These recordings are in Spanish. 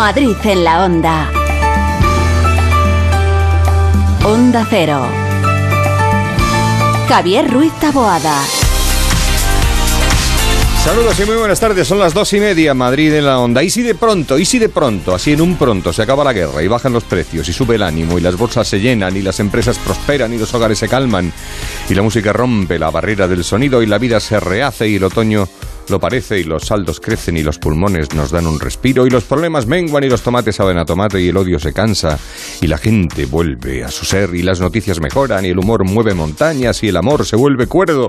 Madrid en la onda. Onda Cero. Javier Ruiz Taboada. Saludos y muy buenas tardes, son las dos y media, Madrid en la onda. Y si de pronto, y si de pronto, así en un pronto, se acaba la guerra y bajan los precios y sube el ánimo y las bolsas se llenan y las empresas prosperan y los hogares se calman y la música rompe la barrera del sonido y la vida se rehace y el otoño lo parece y los saldos crecen y los pulmones nos dan un respiro y los problemas menguan y los tomates saben a tomate y el odio se cansa y la gente vuelve a su ser y las noticias mejoran y el humor mueve montañas y el amor se vuelve cuerdo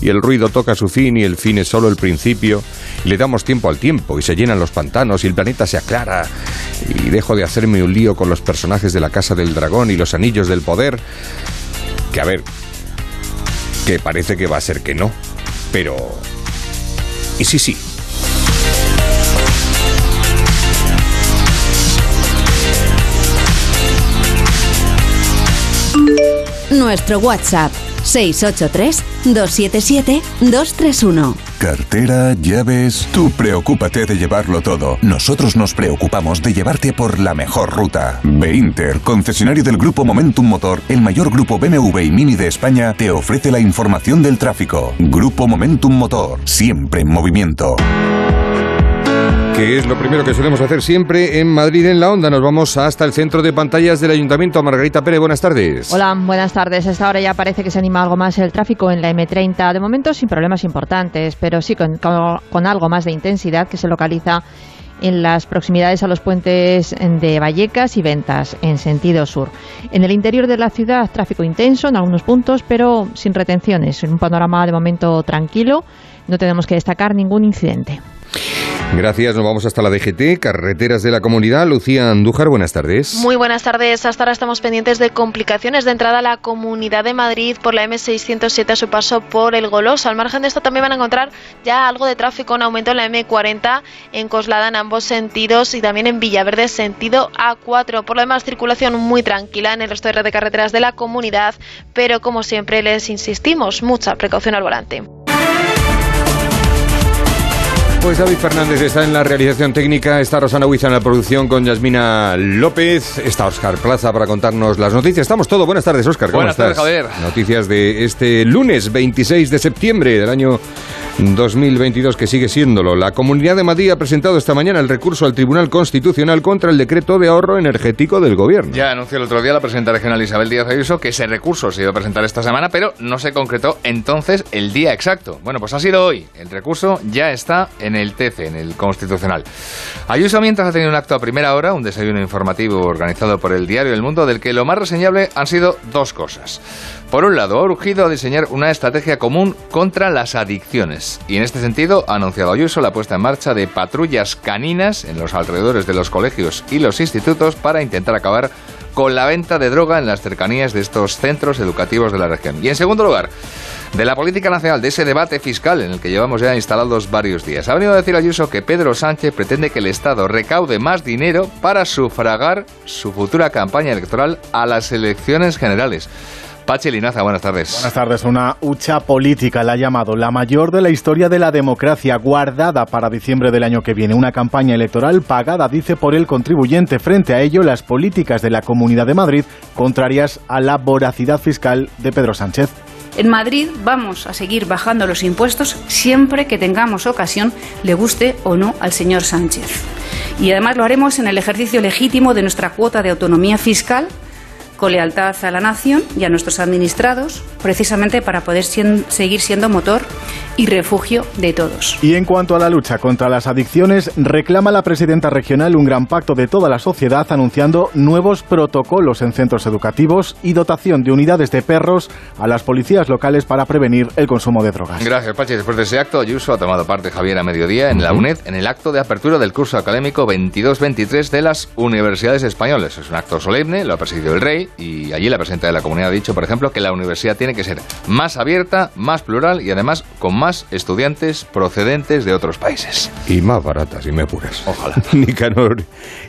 y el ruido toca su fin y el fin es solo el principio y le damos tiempo al tiempo y se llenan los pantanos y el planeta se aclara y dejo de hacerme un lío con los personajes de la Casa del Dragón y los Anillos del Poder que a ver que parece que va a ser que no pero Nuestro WhatsApp 683-277-231. Cartera, llaves. Tú preocúpate de llevarlo todo. Nosotros nos preocupamos de llevarte por la mejor ruta. Inter, concesionario del grupo Momentum Motor, el mayor grupo BMW y Mini de España, te ofrece la información del tráfico. Grupo Momentum Motor, siempre en movimiento que es lo primero que solemos hacer siempre en Madrid en la Onda. Nos vamos hasta el centro de pantallas del Ayuntamiento. Margarita Pérez, buenas tardes. Hola, buenas tardes. Esta hora ya parece que se anima algo más el tráfico en la M30. De momento sin problemas importantes, pero sí con, con algo más de intensidad que se localiza en las proximidades a los puentes de Vallecas y Ventas, en sentido sur. En el interior de la ciudad, tráfico intenso en algunos puntos, pero sin retenciones. En un panorama de momento tranquilo, no tenemos que destacar ningún incidente. Gracias, nos vamos hasta la DGT, Carreteras de la Comunidad. Lucía Andújar, buenas tardes. Muy buenas tardes. Hasta ahora estamos pendientes de complicaciones de entrada a la Comunidad de Madrid por la M607 a su paso por el Golos. Al margen de esto también van a encontrar ya algo de tráfico, un aumento en la M40 en Coslada en ambos sentidos y también en Villaverde sentido A4. Por lo demás, circulación muy tranquila en el resto de carreteras de la comunidad, pero como siempre les insistimos, mucha precaución al volante. Pues David Fernández está en la realización técnica, está Rosana Huiza en la producción con Yasmina López, está Oscar Plaza para contarnos las noticias. Estamos todos. Buenas tardes, Oscar. ¿Cómo Buenas tardes, Javier. Noticias de este lunes 26 de septiembre del año 2022, que sigue siéndolo. La Comunidad de Madrid ha presentado esta mañana el recurso al Tribunal Constitucional contra el decreto de ahorro energético del Gobierno. Ya anunció el otro día la presidenta regional Isabel Díaz Ayuso que ese recurso se iba a presentar esta semana, pero no se concretó entonces el día exacto. Bueno, pues ha sido hoy. El recurso ya está en el TC, en el Constitucional. Ayuso mientras ha tenido un acto a primera hora, un desayuno informativo organizado por el diario El Mundo, del que lo más reseñable han sido dos cosas. Por un lado, ha urgido a diseñar una estrategia común contra las adicciones y en este sentido ha anunciado Ayuso la puesta en marcha de patrullas caninas en los alrededores de los colegios y los institutos para intentar acabar con la venta de droga en las cercanías de estos centros educativos de la región. Y en segundo lugar, de la política nacional, de ese debate fiscal en el que llevamos ya instalados varios días. Ha venido a decir Ayuso que Pedro Sánchez pretende que el Estado recaude más dinero para sufragar su futura campaña electoral a las elecciones generales. Pachi Linaza, buenas tardes. Buenas tardes. Una hucha política la ha llamado la mayor de la historia de la democracia, guardada para diciembre del año que viene. Una campaña electoral pagada, dice, por el contribuyente. Frente a ello, las políticas de la Comunidad de Madrid contrarias a la voracidad fiscal de Pedro Sánchez. En Madrid vamos a seguir bajando los impuestos siempre que tengamos ocasión, le guste o no al señor Sánchez. Y además lo haremos en el ejercicio legítimo de nuestra cuota de autonomía fiscal con lealtad a la nación y a nuestros administrados, precisamente para poder seguir siendo motor y refugio de todos. Y en cuanto a la lucha contra las adicciones, reclama la presidenta regional un gran pacto de toda la sociedad anunciando nuevos protocolos en centros educativos y dotación de unidades de perros a las policías locales para prevenir el consumo de drogas. Gracias, Pachi. Después de ese acto, Ayuso ha tomado parte Javier a mediodía en la UNED en el acto de apertura del curso académico 22-23 de las universidades españolas. Es un acto solemne, lo ha presidido el rey y allí la presidenta de la comunidad ha dicho, por ejemplo, que la universidad tiene que ser más abierta, más plural y además con más más estudiantes procedentes de otros países. Y más baratas, y me apuras. Ojalá. Nicanor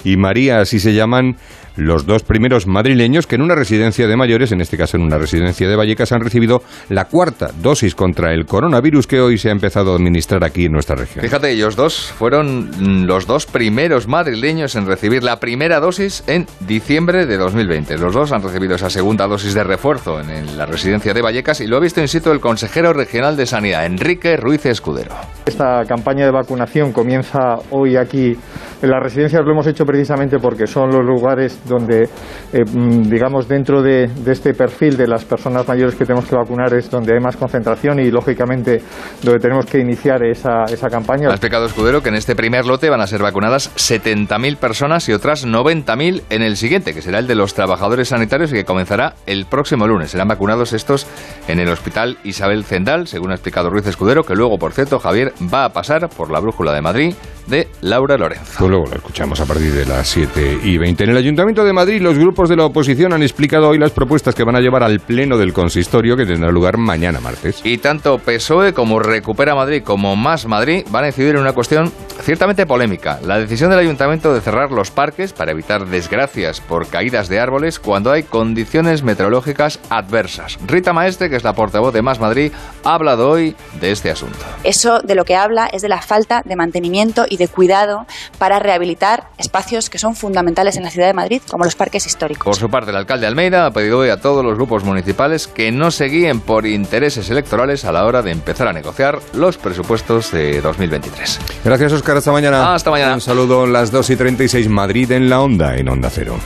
y María, así se llaman los dos primeros madrileños que en una residencia de mayores, en este caso en una residencia de Vallecas, han recibido la cuarta dosis contra el coronavirus que hoy se ha empezado a administrar aquí en nuestra región. Fíjate, ellos dos fueron los dos primeros madrileños en recibir la primera dosis en diciembre de 2020. Los dos han recibido esa segunda dosis de refuerzo en la residencia de Vallecas y lo ha visto in situ el consejero regional de Sanidad, Enrique Ruiz Escudero. Esta campaña de vacunación comienza hoy aquí en las residencias. Lo hemos hecho precisamente porque son los lugares donde, eh, mm, digamos, dentro de, de, este perfil de las personas mayores que tenemos que vacunar es donde hay más concentración y, lógicamente, donde tenemos que iniciar esa, esa campaña. Ha explicado Escudero que en este primer lote van a ser vacunadas 70.000 personas y otras 90.000 en el siguiente, que será el de los trabajadores sanitarios y que comenzará el próximo lunes. Serán vacunados estos en el Hospital Isabel Zendal, según ha explicado Ruiz Escudero, que luego, por cierto, Javier va a pasar por la brújula de Madrid de Laura Lorenzo. Pues luego lo escuchamos a partir de las 7 y 20. En el Ayuntamiento de Madrid, los grupos de la oposición han explicado hoy las propuestas que van a llevar al Pleno del Consistorio, que tendrá lugar mañana martes. Y tanto PSOE como Recupera Madrid como Más Madrid van a incidir en una cuestión ciertamente polémica. La decisión del Ayuntamiento de cerrar los parques para evitar desgracias por caídas de árboles cuando hay condiciones meteorológicas adversas. Rita Maestre, que es la portavoz de Más Madrid, ha hablado hoy de este asunto. Eso de lo que habla es de la falta de mantenimiento y de cuidado para rehabilitar espacios que son fundamentales en la ciudad de Madrid, como los parques históricos. Por su parte, el alcalde Almeida ha pedido hoy a todos los grupos municipales que no se guíen por intereses electorales a la hora de empezar a negociar los presupuestos de 2023. Gracias, Oscar. Hasta mañana. Ah, hasta mañana. Un saludo, las 2 y 36 Madrid en la Onda, en Onda Cero.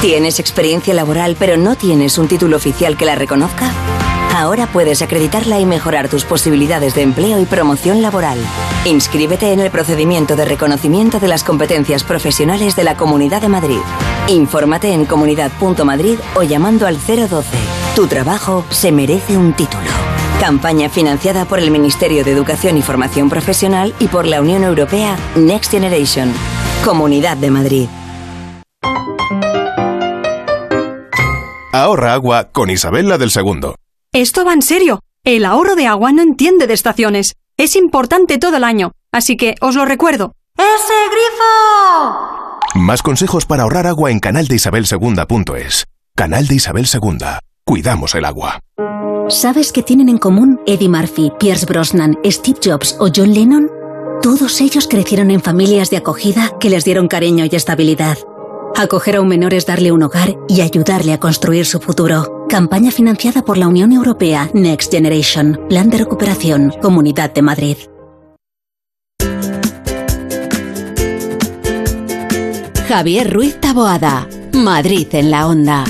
¿Tienes experiencia laboral pero no tienes un título oficial que la reconozca? Ahora puedes acreditarla y mejorar tus posibilidades de empleo y promoción laboral. Inscríbete en el procedimiento de reconocimiento de las competencias profesionales de la Comunidad de Madrid. Infórmate en comunidad.madrid o llamando al 012. Tu trabajo se merece un título. Campaña financiada por el Ministerio de Educación y Formación Profesional y por la Unión Europea Next Generation. Comunidad de Madrid. Ahorra agua con Isabel del Segundo. Esto va en serio. El ahorro de agua no entiende de estaciones. Es importante todo el año. Así que os lo recuerdo. ¡Ese grifo! Más consejos para ahorrar agua en canaldeisabelsegunda.es. Canal de Isabel Segunda. Cuidamos el agua. ¿Sabes qué tienen en común Eddie Murphy, Pierce Brosnan, Steve Jobs o John Lennon? Todos ellos crecieron en familias de acogida que les dieron cariño y estabilidad. Acoger a un menor es darle un hogar y ayudarle a construir su futuro. Campaña financiada por la Unión Europea Next Generation. Plan de recuperación. Comunidad de Madrid. Javier Ruiz Taboada. Madrid en la onda.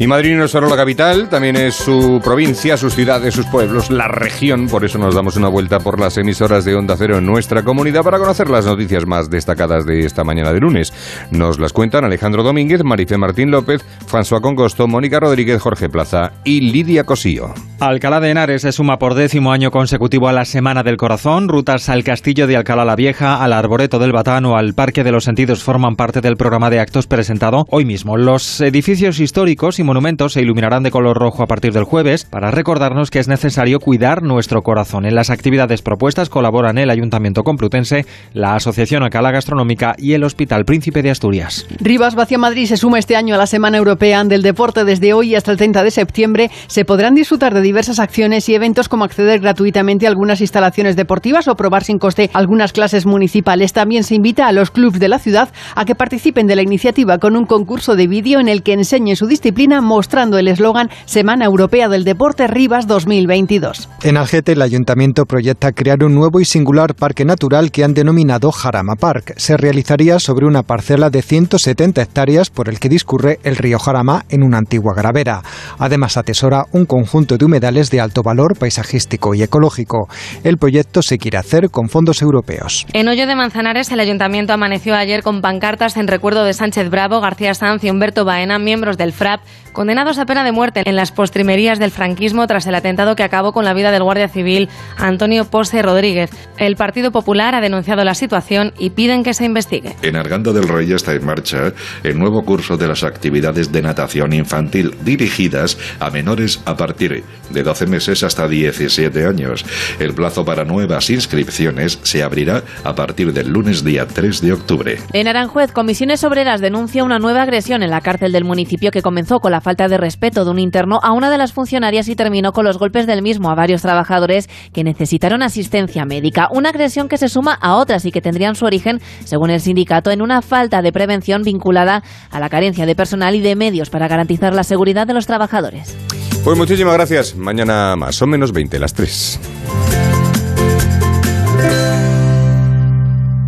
Y Madrid no es solo la capital, también es su provincia, sus ciudades, sus pueblos, la región. Por eso nos damos una vuelta por las emisoras de Onda Cero en nuestra comunidad para conocer las noticias más destacadas de esta mañana de lunes. Nos las cuentan Alejandro Domínguez, Marife Martín López, François Congosto, Mónica Rodríguez, Jorge Plaza y Lidia Cosío. Alcalá de Henares se suma por décimo año consecutivo a la Semana del Corazón. Rutas al Castillo de Alcalá la Vieja, al Arboreto del Batán o al Parque de los Sentidos forman parte del programa de actos presentado hoy mismo. Los edificios históricos y monumentos se iluminarán de color rojo a partir del jueves para recordarnos que es necesario cuidar nuestro corazón. En las actividades propuestas colaboran el Ayuntamiento Complutense, la Asociación Alcalá Gastronómica y el Hospital Príncipe de Asturias. Rivas Vacío Madrid se suma este año a la Semana Europea del Deporte. Desde hoy hasta el 30 de septiembre se podrán disfrutar de diversas acciones y eventos como acceder gratuitamente a algunas instalaciones deportivas o probar sin coste algunas clases municipales. También se invita a los clubes de la ciudad a que participen de la iniciativa con un concurso de vídeo en el que enseñen su disciplina mostrando el eslogan Semana Europea del Deporte Rivas 2022. En Algete, el ayuntamiento proyecta crear un nuevo y singular parque natural que han denominado Jarama Park. Se realizaría sobre una parcela de 170 hectáreas por el que discurre el río Jarama en una antigua gravera. Además, atesora un conjunto de humedales de alto valor paisajístico y ecológico. El proyecto se quiere hacer con fondos europeos. En Hoyo de Manzanares, el ayuntamiento amaneció ayer con pancartas en recuerdo de Sánchez Bravo, García Sanz y Humberto Baena, miembros del FRAP, condenados a pena de muerte en las postrimerías del franquismo tras el atentado que acabó con la vida del guardia civil Antonio Pose Rodríguez. El Partido Popular ha denunciado la situación y piden que se investigue. En Arganda del Rey está en marcha el nuevo curso de las actividades de natación infantil dirigidas a menores a partir de 12 meses hasta 17 años. El plazo para nuevas inscripciones se abrirá a partir del lunes día 3 de octubre. En Aranjuez, Comisiones Obreras denuncia una nueva agresión en la cárcel del municipio que comenzó con falta de respeto de un interno a una de las funcionarias y terminó con los golpes del mismo a varios trabajadores que necesitaron asistencia médica. Una agresión que se suma a otras y que tendrían su origen, según el sindicato, en una falta de prevención vinculada a la carencia de personal y de medios para garantizar la seguridad de los trabajadores. Pues muchísimas gracias. Mañana más o menos 20, las 3.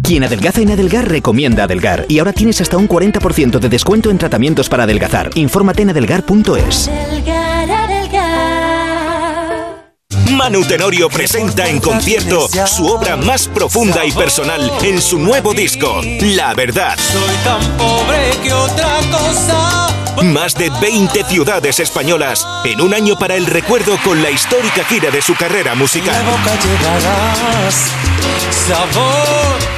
Quien adelgaza en Adelgar recomienda Adelgar. Y ahora tienes hasta un 40% de descuento en tratamientos para adelgazar. Infórmate en adelgar.es. Manu Tenorio presenta en concierto su obra más profunda y personal en su nuevo disco, La Verdad. Soy tan pobre que otra cosa. Más de 20 ciudades españolas en un año para el recuerdo con la histórica gira de su carrera musical. Sabor.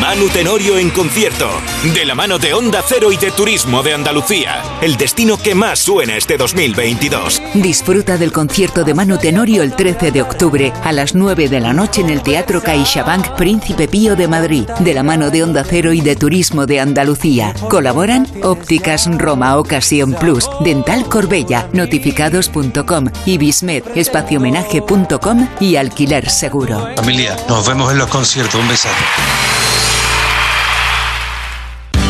Manu Tenorio en concierto, de la mano de Onda Cero y de Turismo de Andalucía, el destino que más suena este 2022. Disfruta del concierto de Manu Tenorio el 13 de octubre a las 9 de la noche en el Teatro CaixaBank Príncipe Pío de Madrid, de la mano de Onda Cero y de Turismo de Andalucía. Colaboran Ópticas Roma Ocasión Plus, Dental Corbella, Notificados.com, Ibismed, Espaciomenaje.com y Alquiler Seguro. Familia, nos vemos en los conciertos. Un besazo.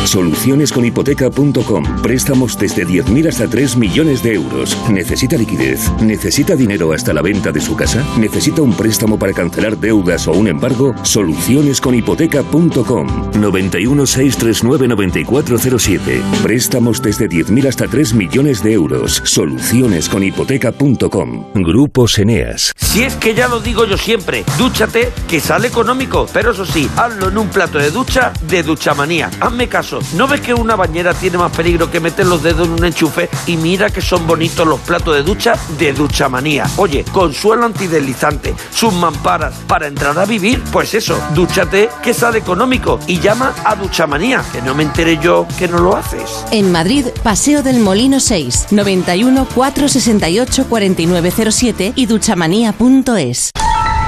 Solucionesconhipoteca.com. Préstamos desde 10.000 hasta 3 millones de euros. ¿Necesita liquidez? ¿Necesita dinero hasta la venta de su casa? ¿Necesita un préstamo para cancelar deudas o un embargo? Solucionesconhipoteca.com. 91 639 9407. Préstamos desde 10.000 hasta 3 millones de euros. Solucionesconhipoteca.com. Grupos Eneas. Si es que ya lo digo yo siempre, dúchate que sale económico, pero eso sí, hazlo en un plato de ducha de Duchamanía. Hazme caso, ¿no ves que una bañera tiene más peligro que meter los dedos en un enchufe? Y mira que son bonitos los platos de ducha de Duchamanía. Oye, con suelo antideslizante, sus mamparas, para entrar a vivir, pues eso, dúchate que sale económico y llama a Duchamanía, que no me enteré yo que no lo haces. En Madrid, Paseo del Molino 6, 91 468 4907 y duchamanía.es.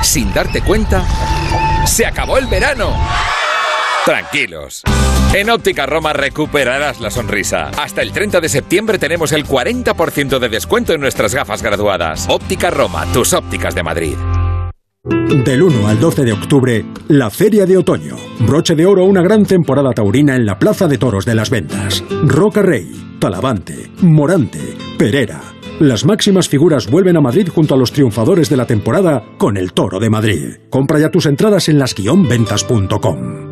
Sin darte cuenta, se acabó el verano. Tranquilos. En Óptica Roma recuperarás la sonrisa. Hasta el 30 de septiembre tenemos el 40% de descuento en nuestras gafas graduadas. Óptica Roma, tus ópticas de Madrid. Del 1 al 12 de octubre, la Feria de Otoño. Broche de oro, una gran temporada taurina en la Plaza de Toros de las Ventas. Roca Rey, Talavante, Morante, Perera. Las máximas figuras vuelven a Madrid junto a los triunfadores de la temporada con el Toro de Madrid. Compra ya tus entradas en las-ventas.com.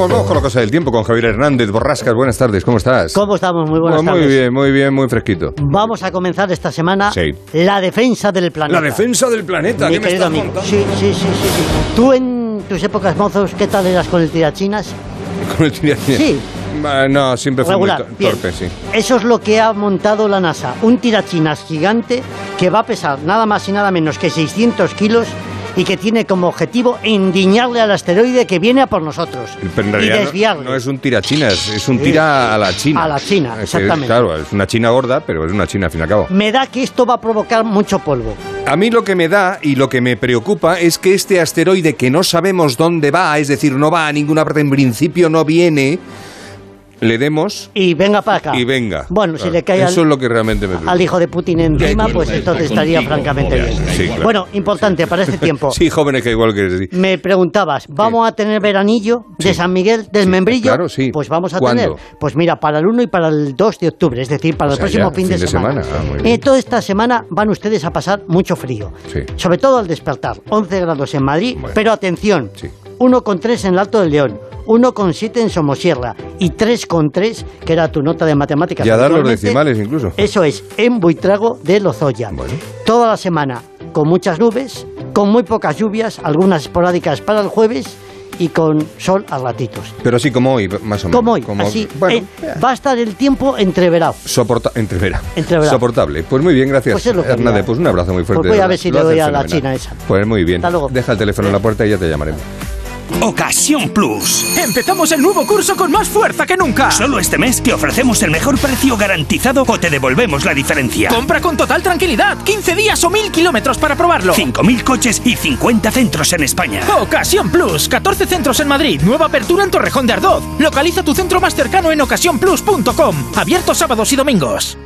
Bueno, volvemos con la cosa del tiempo con Javier Hernández. Borrascas, buenas tardes, ¿cómo estás? ¿Cómo estamos? Muy buenas Muy tardes. bien, muy bien, muy fresquito. Vamos a comenzar esta semana Sí. la defensa del planeta. La defensa del planeta, Mi ¿qué me querido estás amigo. contando? Sí, sí, sí, sí, sí. Tú en tus épocas mozos, ¿qué tal eras con el tirachinas? Con el tirachinas. Sí. No, siempre fue muy Regular, to- bien. torpe, sí. Eso es lo que ha montado la NASA. Un tirachinas gigante que va a pesar nada más y nada menos que 600 kilos y que tiene como objetivo endiñarle al asteroide que viene a por nosotros. Y no- desviarle. no, es un tirachinas, es un tira a la China. A la China, Es- exactamente. claro, es una China gorda, pero es una China al fin y al cabo. Me da que esto va a provocar mucho polvo. A mí lo que me da y lo que me preocupa es que este asteroide que no sabemos dónde va, es decir, no va a ninguna parte, en principio no viene, le demos y venga para acá. y venga. Bueno, si le cae Eso al- es lo que realmente me al hijo de Putin encima, pues entonces estaría contigo, francamente bien. sí, claro. Bueno, importante para este tiempo. Sí, jóvenes que igual que sí. Me preguntabas, ¿vamos a tener veranillo de San Miguel del Membrillo? claro, sí. Pues vamos a ¿Cuándo? tener. Pues mira, para el 1 y para el 2 de octubre, es decir, para O el próximo ya, fin, de, semana. Ah, muy Eh, toda esta semana van ustedes a pasar mucho frío. Sí. Sobre todo al despertar. 11 grados en Madrid, pero atención, 1,3 en el Alto del León, 1,7 en Somosierra y 3,3, que era tu nota de matemáticas. Ya dan los decimales incluso. Eso es, en Buitrago de Lozoya. Toda la semana con muchas nubes, con muy pocas lluvias, algunas esporádicas para el jueves y con sol a ratitos. Pero así como hoy, más o menos. Como hoy, así. eh, va a estar el tiempo entreverado. Soporta entrevera. Entreverado. Soportable. Pues muy bien, gracias. Pues es lo que Hernández, pues un abrazo muy fuerte. Pues voy de a ver si le doy a la fenomenal. china esa. Pues muy bien. Hasta luego. Deja el teléfono en la puerta y ya te llamaremos. Ocasión Plus. Empezamos el nuevo curso con más fuerza que nunca. Solo este mes te ofrecemos el mejor precio garantizado o te devolvemos la diferencia. Compra con total tranquilidad. 15 días o 1000 kilómetros para probarlo. 5.000 coches y 50 centros en España. Ocasión Plus. 14 centros en Madrid. Nueva apertura en Torrejón de Ardoz. Localiza tu centro más cercano en ocasiónplus.com. Abierto sábados y domingos.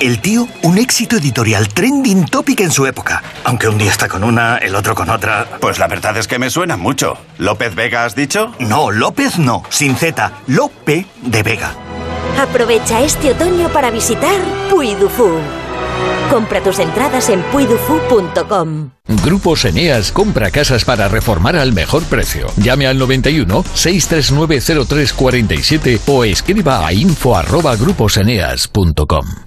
El tío, un éxito editorial trending topic en su época. Aunque un día está con una, el otro con otra. Pues la verdad es que me suena mucho. ¿López Vega has dicho? No, López no. Sin Z. Lope de Vega. Aprovecha este otoño para visitar Puy du Fou. Compra tus entradas en puidufu.com. Grupos Eneas compra casas para reformar al mejor precio. Llame al 91 639 0347 o escriba a info@gruposeneas.com.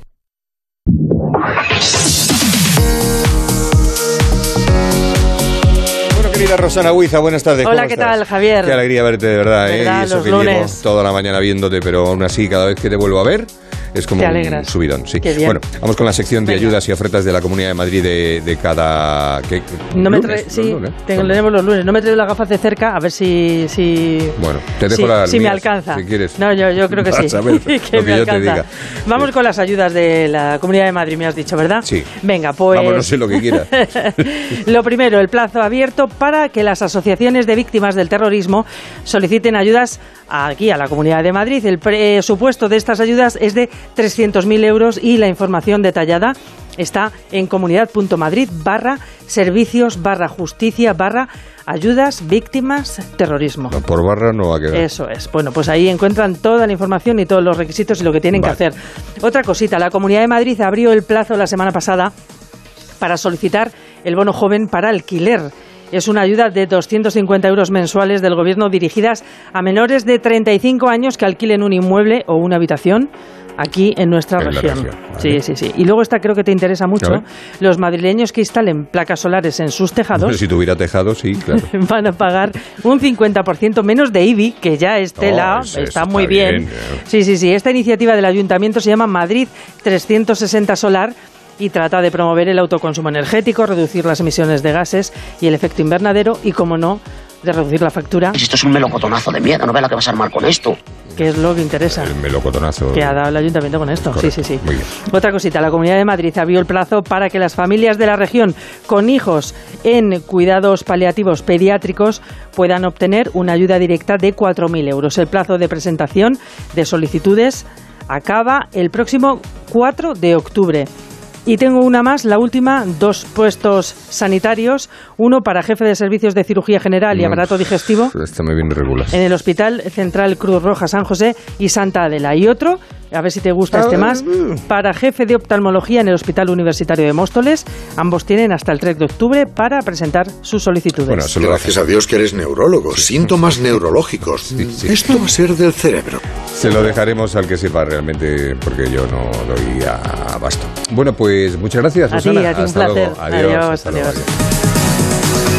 Bueno, querida Rosana Huiza, buenas tardes. Hola, ¿cómo ¿qué estás? tal, Javier? Qué alegría verte, de verdad. ¿eh? ¿Verdad? Y eso Los que lunes. llevo toda la mañana viéndote, pero aún así, cada vez que te vuelvo a ver, es como un subidón. Sí. Bueno, vamos con la sección de Venga. ayudas y ofertas de la Comunidad de Madrid de, de cada... ¿qué? No me trae, sí, lunes. tengo- tenemos los lunes. No me traigo las gafas de cerca, a ver si. si Bueno, te dejo si, las si me alcanza. si quieres. No, yo, yo creo que sí. A ver que lo que te alcanza. diga. Vamos con las ayudas de la Comunidad de Madrid, me has dicho, ¿verdad? Sí. Venga, pues. Vamos, no sé lo que quieras. Lo primero, el plazo abierto para que las asociaciones de víctimas del terrorismo soliciten ayudas aquí a la Comunidad de Madrid. El presupuesto de estas ayudas es de 300.000 euros y la información detallada está en comunidad.madrid barra servicios barra justicia barra ayudas víctimas terrorismo. No, por barra no va a quedar. Eso es. Bueno, pues ahí encuentran toda la información y todos los requisitos y lo que tienen Vale. que hacer. Otra cosita, la Comunidad de Madrid abrió el plazo la semana pasada para solicitar el bono joven para alquiler. Es una ayuda de 250 euros mensuales del Gobierno dirigidas a menores de 35 años que alquilen un inmueble o una habitación aquí en nuestra En región. Sí, sí, sí. Y luego esta creo que te interesa mucho. Los madrileños que instalen placas solares en sus tejados si tuviera tejado, sí, claro. van a pagar un 50% menos de IBI, que ya es tela, Oh, eso está está muy bien. Sí, sí, sí. Esta iniciativa del ayuntamiento se llama Madrid 360 Solar y trata de promover el autoconsumo energético, reducir las emisiones de gases y el efecto invernadero y, como no, de reducir la factura, Esto es un melocotonazo de miedo, no ve la que vas a armar con esto. Que es lo que interesa. El melocotonazo. Que ha dado el ayuntamiento con esto. Correcto, Sí, sí, sí. Muy bien. Otra cosita, la Comunidad de Madrid abrió el plazo para que las familias de la región con hijos en cuidados paliativos pediátricos puedan obtener una ayuda directa de 4.000 euros. El plazo de presentación de solicitudes acaba el próximo 4 de octubre. Y tengo una más, la última, dos puestos sanitarios, uno para jefe de servicios de cirugía general y No, aparato digestivo Esta me viene regular. en el Hospital Central Cruz Roja San José y Santa Adela. Y otro, a ver si te gusta este más, para jefe de oftalmología en el Hospital Universitario de Móstoles. Ambos tienen hasta el 3 de octubre para presentar sus solicitudes. Gracias a Dios que eres neurólogo. Síntomas neurológicos. Esto va a ser del cerebro. Se lo dejaremos al que sepa realmente, porque yo no doy a abasto. Bueno, pues muchas gracias, A ti, Susana. a ti un Hasta placer. luego. Adiós. Adiós, hasta luego. adiós.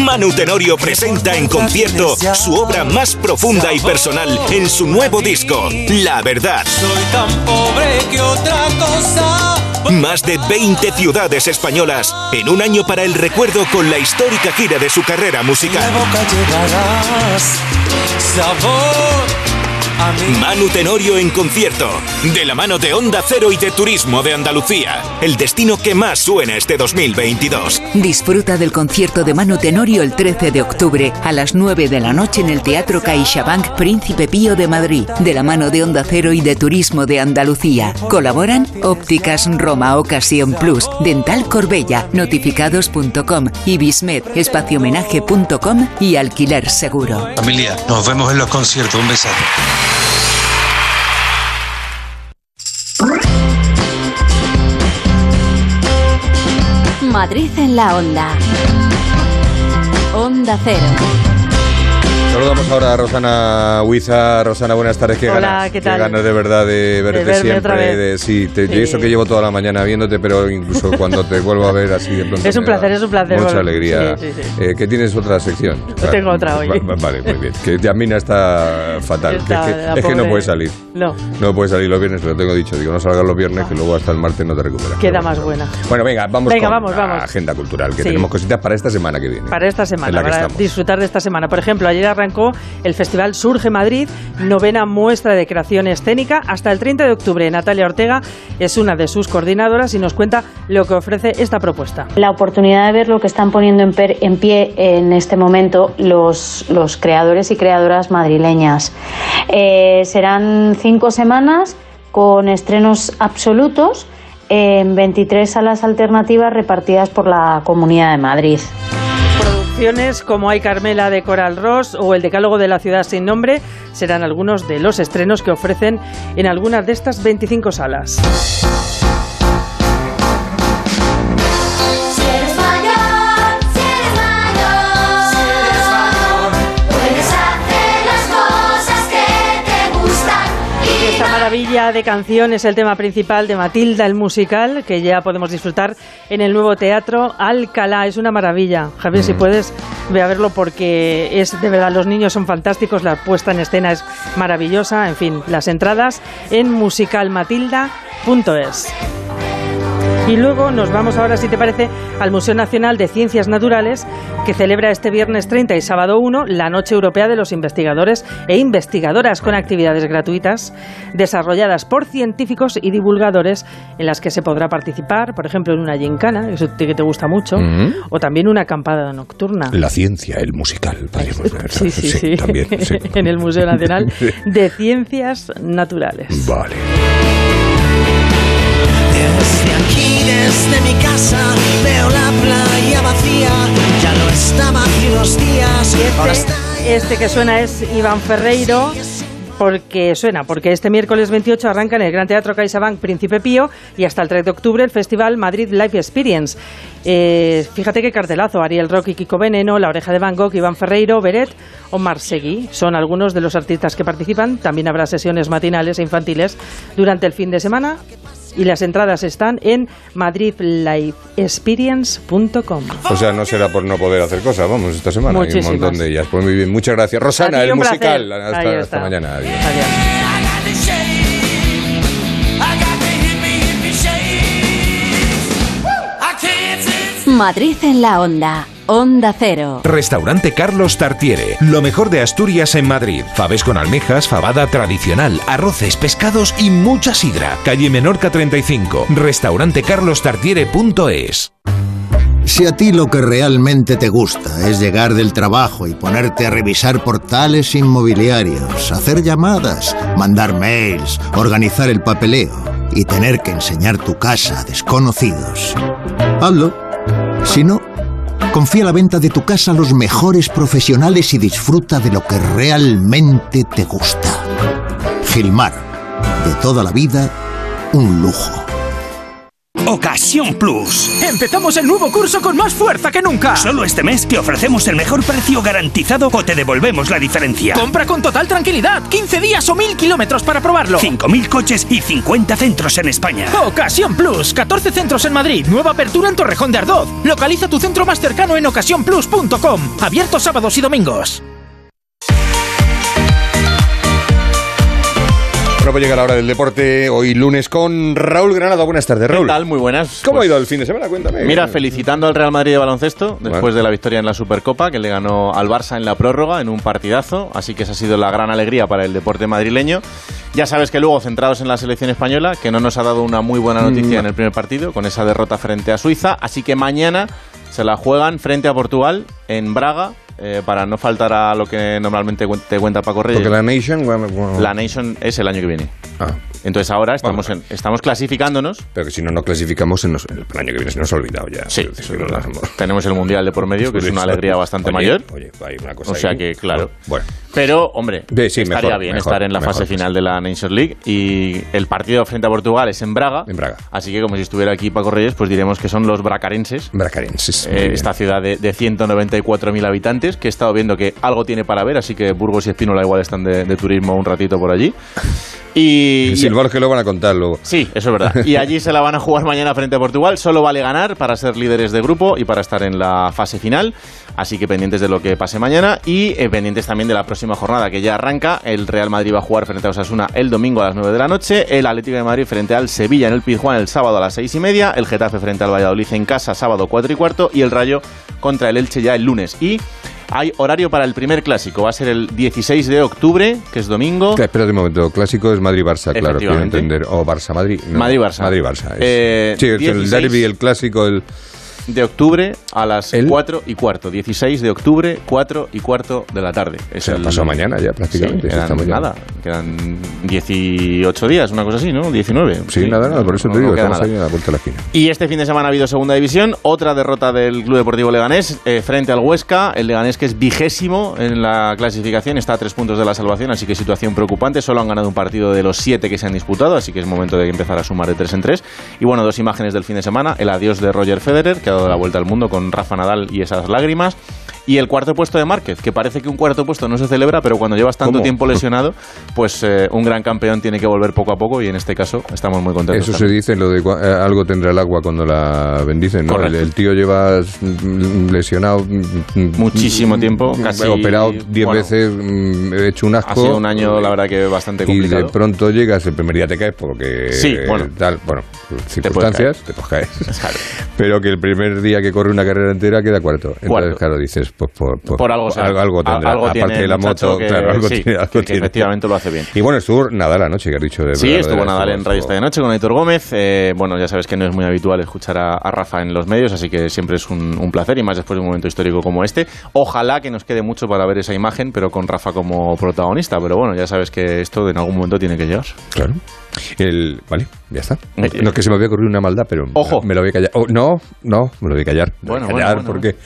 Manu Tenorio presenta en concierto su obra más profunda y personal en su nuevo disco, La Verdad. Soy tan pobre que otra cosa. Más de 20 ciudades españolas en un año para el recuerdo con la histórica gira de su carrera musical. boca llegarás. Sabor. Manu Tenorio en concierto, de la mano de Onda Cero y de Turismo de Andalucía, el destino que más suena este 2022. Disfruta del concierto de Manu Tenorio el 13 de octubre a las 9 de la noche en el Teatro CaixaBank Príncipe Pío de Madrid, de la mano de Onda Cero y de Turismo de Andalucía. Colaboran Ópticas Roma Ocasión Plus, Dental Corbella, Notificados.com, Ibismed, Espaciomenaje.com y Alquiler Seguro. Familia, nos vemos en los conciertos. Un besazo. Madrid en la onda. Onda Cero. Saludamos ahora a Rosana Huiza. Rosana, buenas tardes. Qué Hola, ganas, ¿qué tal? ganas de verdad de verte verme siempre. otra vez. de- sí, te- Sí. eso que llevo toda la mañana viéndote, pero incluso cuando te vuelvo a ver así de pronto. Es un placer, es un placer Mucha volver. alegría. Sí, sí, sí. Eh, ¿Qué tienes otra sección? tengo otra hoy. Va- va- Vale, muy bien. Que Yamina está fatal. Está, que es que, la es que no puede salir. No, No puede salir los viernes, te lo tengo dicho. Digo, no salgas los viernes, que luego hasta el martes no te recuperas. queda más buena. Bueno, venga, vamos Venga, con vamos, la vamos. agenda cultural, que tenemos cositas para esta semana que viene. Para esta semana, para disfrutar de esta semana. Por ejemplo, ayer el Festival Surge Madrid, novena muestra de creación escénica. Hasta el 30 de octubre, Natalia Ortega es una de sus coordinadoras y nos cuenta lo que ofrece esta propuesta. la oportunidad de ver lo que están poniendo en, pie en este momento los, los creadores y creadoras madrileñas. Eh, serán cinco semanas con estrenos absolutos en 23 salas alternativas repartidas por la Comunidad de Madrid. Como Hay Carmela de Coral Ross o El Decálogo de la Ciudad Sin Nombre serán algunos de los estrenos que ofrecen en algunas de estas 25 salas. Maravilla de canción es el tema principal de Matilda, el musical, que ya podemos disfrutar en el nuevo teatro Alcalá. Es una maravilla. Javier, si puedes, ve a verlo porque es de verdad, los niños son fantásticos, la puesta en escena es maravillosa. En fin, las entradas en musicalmatilda.es. Y luego nos vamos ahora, si te parece, al Museo Nacional de Ciencias Naturales, que celebra este viernes 30 y sábado 1 la Noche Europea de los Investigadores e Investigadoras con actividades gratuitas desarrolladas por científicos y divulgadores en las que se podrá participar, por ejemplo, en una gincana, eso que te gusta mucho, Mm. o también una acampada nocturna. La ciencia, el musical. podríamos ver. Sí, sí, sí. también. sí. en el Museo Nacional de Ciencias Naturales. Vale. Desde aquí, desde mi casa, veo la playa vacía. Ya no estaba hace unos días. Ahora está Este que suena es Iván Ferreiro. Porque suena, porque este miércoles 28 arranca en el Gran Teatro CaixaBank Príncipe Pío y hasta el 3 de octubre el Festival Madrid Life Experience. Eh, fíjate qué cartelazo, Ariel Rock y Kiko Veneno, La Oreja de Van Gogh, Iván Ferreiro, Beret o Marsegui. Son algunos de los artistas que participan. También habrá sesiones matinales e infantiles durante el fin de semana y las entradas están en madridlifeexperience.com. O sea, no será por no poder hacer cosas, vamos, esta semana. Hay un Muchísimas. montón de ellas. Pues muy bien, muchas gracias. Rosana, ti el musical. Hasta, hasta mañana. Adiós. Madrid en la onda. Onda Cero. Restaurante Carlos Tartiere. Lo mejor de Asturias en Madrid. Faves con almejas, fabada tradicional, arroces, pescados y mucha sidra. Calle Menorca 35. Restaurantecarlostartiere.es. Si a ti lo que realmente te gusta es llegar del trabajo y ponerte a revisar portales inmobiliarios, hacer llamadas, mandar mails, organizar el papeleo y tener que enseñar tu casa a desconocidos, hazlo. Si no, confía la venta de tu casa a los mejores profesionales y disfruta de lo que realmente te gusta. Gilmar, de toda la vida, un lujo. Ocasión Plus. Empezamos el nuevo curso con más fuerza que nunca. Solo este mes te ofrecemos el mejor precio garantizado o te devolvemos la diferencia. Compra con total tranquilidad. 15 días o 1000 kilómetros para probarlo. 5.000 coches y 50 centros en España. Ocasión Plus. 14 centros en Madrid. Nueva apertura en Torrejón de Ardoz. Localiza tu centro más cercano en ocasiónplus.com. Abierto sábados y domingos. Bueno, pues llega la hora del deporte hoy lunes con Raúl Granado. Buenas tardes, Raúl. ¿Qué tal? Muy buenas. ¿Cómo Pues, ha ido el fin de semana? Cuéntame. Mira, felicitando al Real Madrid de baloncesto después Bueno. de la victoria en la Supercopa, que le ganó al Barça en la prórroga en un partidazo, así que esa ha sido la gran alegría para el deporte madrileño. Ya sabes que luego, centrados en la selección española, que no nos ha dado una muy buena noticia Mm. en el primer partido, con esa derrota frente a Suiza, así que mañana se la juegan frente a Portugal en Braga. Eh, para no faltar a lo que normalmente te cuenta Paco Reyes. Porque la Nation... bueno, bueno. La Nation es el año que viene. Ah. Entonces ahora estamos, en- estamos clasificándonos. Pero que si no, no clasificamos, se nos- el año que viene se nos ha olvidado ya. Sí, no nos- Tenemos el Mundial de por medio, que es una alegría bastante Oye, mayor. Oye, hay una cosa O sea ahí. que, claro. Bueno. Pero, hombre, sí, estaría mejor, bien mejor, estar en la mejor, fase final de la Nations League. Y el partido frente a Portugal es en Braga. En Braga. Así que, como si estuviera aquí Paco Reyes, pues diremos que son los bracarenses. Bracarenses. Eh, esta ciudad de, de 194.000 habitantes, que he estado viendo que algo tiene para ver, así que Burgos y Espínola igual están de, de turismo un ratito por allí. Y, Sí, el que lo van a contar luego. Sí, eso es verdad. Y allí se la van a jugar mañana frente a Portugal. Solo vale ganar para ser líderes de grupo y para estar en la fase final. Así que pendientes de lo que pase mañana y eh, pendientes también de la próxima jornada que ya arranca. El Real Madrid va a jugar frente a Osasuna el domingo a las 9 de la noche. El Atlético de Madrid frente al Sevilla en el Pizjuán el sábado a las 6 y media. El Getafe frente al Valladolid en casa sábado 4 y cuarto. Y el Rayo contra el Elche ya el lunes. Y hay horario para el primer clásico. Va a ser el 16 de octubre, que es domingo. Espera, espérate un momento. Clásico es Madrid-Barça, claro, quiero entender. O Barça-Madrid. no. Madrid-Barça. Madrid-Barça. Eh, sí, es el 16. derby, el clásico, el... de octubre a las 4 y cuarto. 16 de octubre, 4 y cuarto de la tarde. Es Se pasó mañana ya, prácticamente, Sí, quedan nada. Quedan 18 días, una cosa así, ¿no? 19. Sí, nada, nada, por eso no- te digo, no estamos nada. ahí a la vuelta de la esquina. Y este fin de semana ha habido segunda división, otra derrota del Club Deportivo Leganés eh, frente al Huesca. El Leganés que es vigésimo en la clasificación, está a tres puntos de la salvación, así que situación preocupante. Solo han ganado un partido de los siete que se han disputado, así que es momento de empezar a sumar de tres en tres. Y bueno, dos imágenes del fin de semana: el adiós de Roger Federer, que ha dado la vuelta al mundo con Rafa Nadal y esas lágrimas. Y el cuarto puesto de Márquez, que parece que un cuarto puesto no se celebra, pero cuando llevas tanto ¿Cómo? tiempo lesionado, pues eh, un gran campeón tiene que volver poco a poco y en este caso estamos muy contentos. Eso se dice, lo de eh, algo tendrá el agua cuando la bendicen, ¿no? El, tío lleva lesionado... mm, Muchísimo mm, tiempo, mm, casi- Operado 10 bueno, veces, hecho un asco. Ha sido un año, la verdad, que bastante Y complicado. de pronto llegas, el primer día te caes porque... Sí, bueno. Tal, bueno, circunstancias, te puedes caer. Claro. Pero que el primer día que corre una carrera entera queda cuarto. Entonces, Cuarto. claro, dices, pues por, Por algo algo, algo tendrá. algo Aparte tiene de la moto, que- claro, algo sí, tiene. algo que- que tiene. efectivamente lo hace bien. Y bueno, estuvo Nadal anoche, que has dicho. De Sí, verdad, estuvo de- Nadal en Esta de Noche con Aitor Gómez. Eh, bueno, ya sabes que no es muy habitual escuchar a, a Rafa en los medios, así que siempre es un, un placer y más después de un momento histórico como este. Ojalá que nos quede mucho para ver esa imagen, pero con Rafa como protagonista. Pero bueno, ya sabes que esto en algún momento tiene que llegar. Claro. El, vale, ya está. Eh, No es que se me había ocurrido una maldad, pero Ojo. me lo voy a callar. Oh, no, no, me lo voy a callar. Bueno, voy a callar bueno, bueno. porque,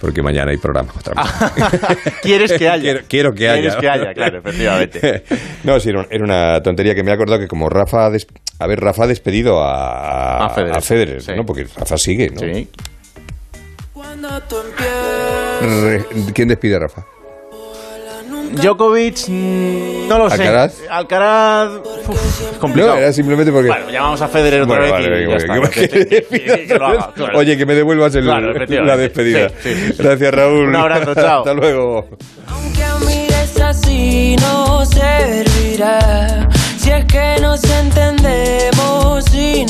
porque mañana hay programa. Otra vez. ¿Quieres que haya? quiero, quiero que haya. Quieres que haya, claro, efectivamente. no, sí, era un- era una tontería que me he acordado que como Rafa... ha des- A ver, Rafa ha despedido a, A Federer, a Federer, sí. ¿no? Porque Rafa sigue, ¿no? Sí. Re- ¿Quién despide a Rafa? Djokovic, mm, no lo sé. ¿Alcaraz? Alcaraz, uf, es complicado. No, era simplemente porque... Bueno, llamamos a Federer otra Bueno, vez vale, y venga, ya venga, está. que- Que- que- que- que lo haga, claro. Oye, que me devuelvas el- Claro, la despedida. Sí, sí, sí, sí. Gracias, Raúl. Un abrazo, chao. Hasta luego. Que mires así no servirá. Si es que nos entendemos sin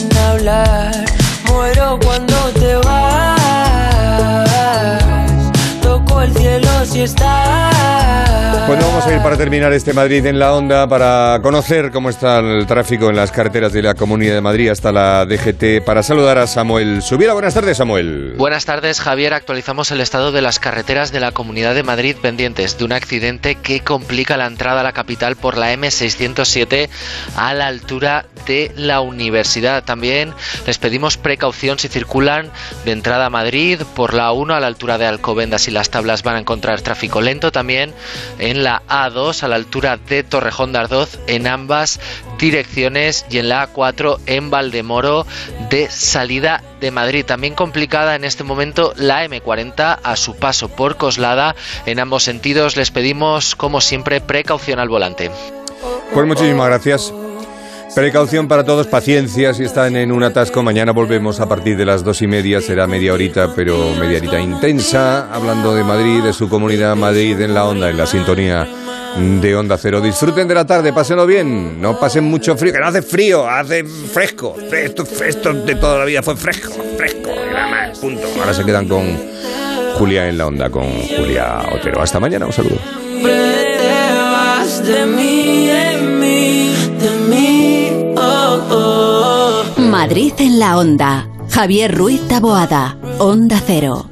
vamos a ir para terminar este Madrid en la onda para conocer cómo está el tráfico en las carreteras de la Comunidad de Madrid hasta la DGT para saludar a Samuel Subiera. Buenas tardes, Samuel. Buenas tardes, Javier. Actualizamos el estado de las carreteras de la Comunidad de Madrid pendientes de un accidente que complica la entrada a la capital por la M607 a la altura de la universidad. También les pedimos precaución si circulan de entrada a Madrid por la 1 a la altura de Alcobendas y las tablas van a encontrar tráfico lento. También en la A2 a la altura de Torrejón de Ardoz en ambas direcciones y en la A4 en Valdemoro de salida de Madrid. También complicada en este momento la M40 a su paso por Coslada. En ambos sentidos les pedimos, como siempre, precaución al volante. Pues muchísimas gracias. Precaución para todos, paciencia si están en un atasco. Mañana volvemos a partir de las dos y media, será media horita, pero media horita intensa, hablando de Madrid, de su comunidad Madrid en la onda, en la sintonía de Onda Cero. Disfruten de la tarde, pásenlo bien, no pasen mucho frío, que no hace frío, hace fresco. Esto, esto de toda la vida fue fresco, fresco, nada más, punto. Ahora se quedan con Julia en la onda, con Julia Otero. Hasta mañana, un saludo. Madrid en la onda. Javier Ruiz Taboada. Onda Cero.